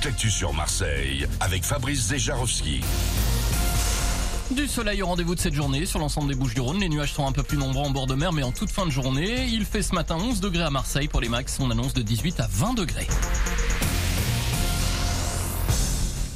toute sur Marseille avec Fabrice Zejarowski. Du soleil au rendez-vous de cette journée sur l'ensemble des Bouches du Rhône. Les nuages sont un peu plus nombreux en bord de mer, mais en toute fin de journée. Il fait ce matin 11 degrés à Marseille pour les max. On annonce de 18 à 20 degrés.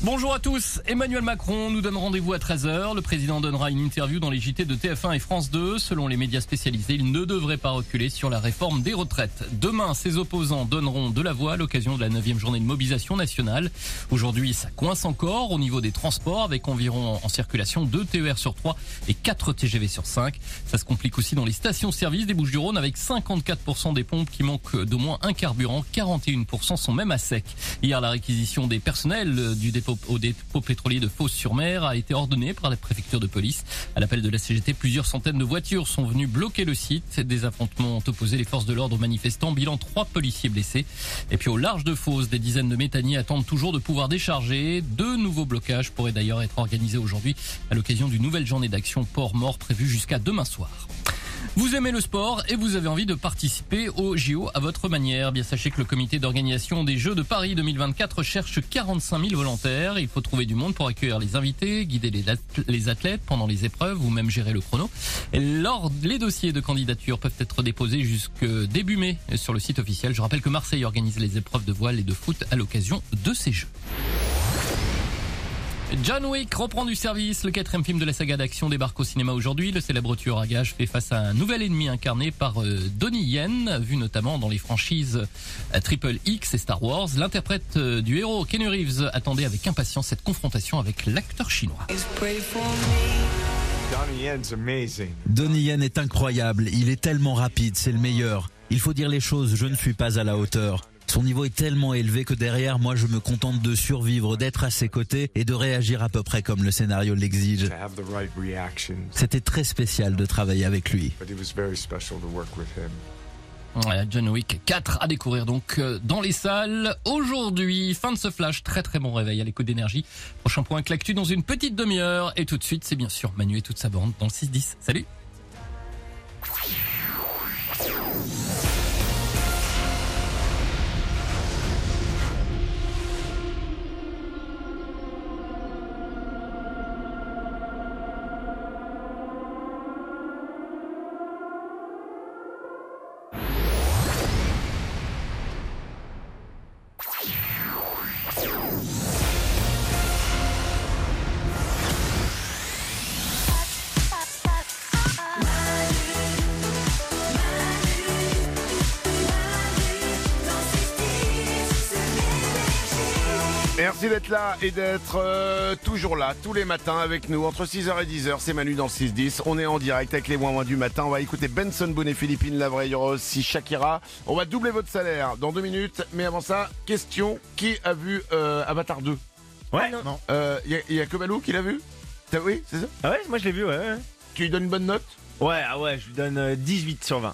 Bonjour à tous. Emmanuel Macron nous donne rendez-vous à 13h. Le président donnera une interview dans les JT de TF1 et France 2. Selon les médias spécialisés, il ne devrait pas reculer sur la réforme des retraites. Demain, ses opposants donneront de la voix à l'occasion de la 9 journée de mobilisation nationale. Aujourd'hui, ça coince encore au niveau des transports avec environ en circulation 2 TER sur 3 et 4 TGV sur 5. Ça se complique aussi dans les stations-service des Bouches-du-Rhône avec 54% des pompes qui manquent d'au moins un carburant. 41% sont même à sec. Hier, la réquisition des personnels du dépôt au dépôt pétrolier de Fos-sur-Mer a été ordonnée par la préfecture de police. À l'appel de la CGT, plusieurs centaines de voitures sont venues bloquer le site. Des affrontements ont opposé les forces de l'ordre aux manifestants. Bilan trois policiers blessés. Et puis au large de Fos, des dizaines de méthaniers attendent toujours de pouvoir décharger. Deux nouveaux blocages pourraient d'ailleurs être organisés aujourd'hui à l'occasion d'une nouvelle journée d'action port-mort prévue jusqu'à demain soir. Vous aimez le sport et vous avez envie de participer au JO à votre manière. Bien sachez que le comité d'organisation des Jeux de Paris 2024 cherche 45 000 volontaires. Il faut trouver du monde pour accueillir les invités, guider les athlètes pendant les épreuves ou même gérer le chrono. Les dossiers de candidature peuvent être déposés jusque début mai sur le site officiel. Je rappelle que Marseille organise les épreuves de voile et de foot à l'occasion de ces Jeux. John Wick reprend du service. Le quatrième film de la saga d'action débarque au cinéma aujourd'hui. Le célèbre tueur à gages fait face à un nouvel ennemi incarné par euh, Donnie Yen, vu notamment dans les franchises euh, Triple X et Star Wars. L'interprète euh, du héros, Kenny Reeves, attendait avec impatience cette confrontation avec l'acteur chinois. Donnie Yen est incroyable. Il est tellement rapide, c'est le meilleur. Il faut dire les choses, je ne suis pas à la hauteur. Son niveau est tellement élevé que derrière, moi, je me contente de survivre, d'être à ses côtés et de réagir à peu près comme le scénario l'exige. C'était très spécial de travailler avec lui. John Wick 4 à découvrir donc euh, dans les salles aujourd'hui. Fin de ce flash, très très bon réveil à l'écoute d'énergie. Prochain point clactu dans une petite demi-heure et tout de suite c'est bien sûr Manu et toute sa bande dans le 6-10. Salut Merci d'être là et d'être euh, toujours là tous les matins avec nous entre 6h et 10h. C'est Manu dans le 6-10. On est en direct avec les moins moins du matin. On va écouter Benson Boone et Philippine Lavray. Aussi Shakira. On va doubler votre salaire dans deux minutes. Mais avant ça, question qui a vu euh, Avatar 2 Ouais, non. Euh, Il y, a- y a que Balou qui l'a vu? Oui, c'est ça? Ah ouais, moi je l'ai vu, ouais, ouais. Tu lui donnes une bonne note? Ouais, ah ouais, je lui donne euh, 18 sur 20.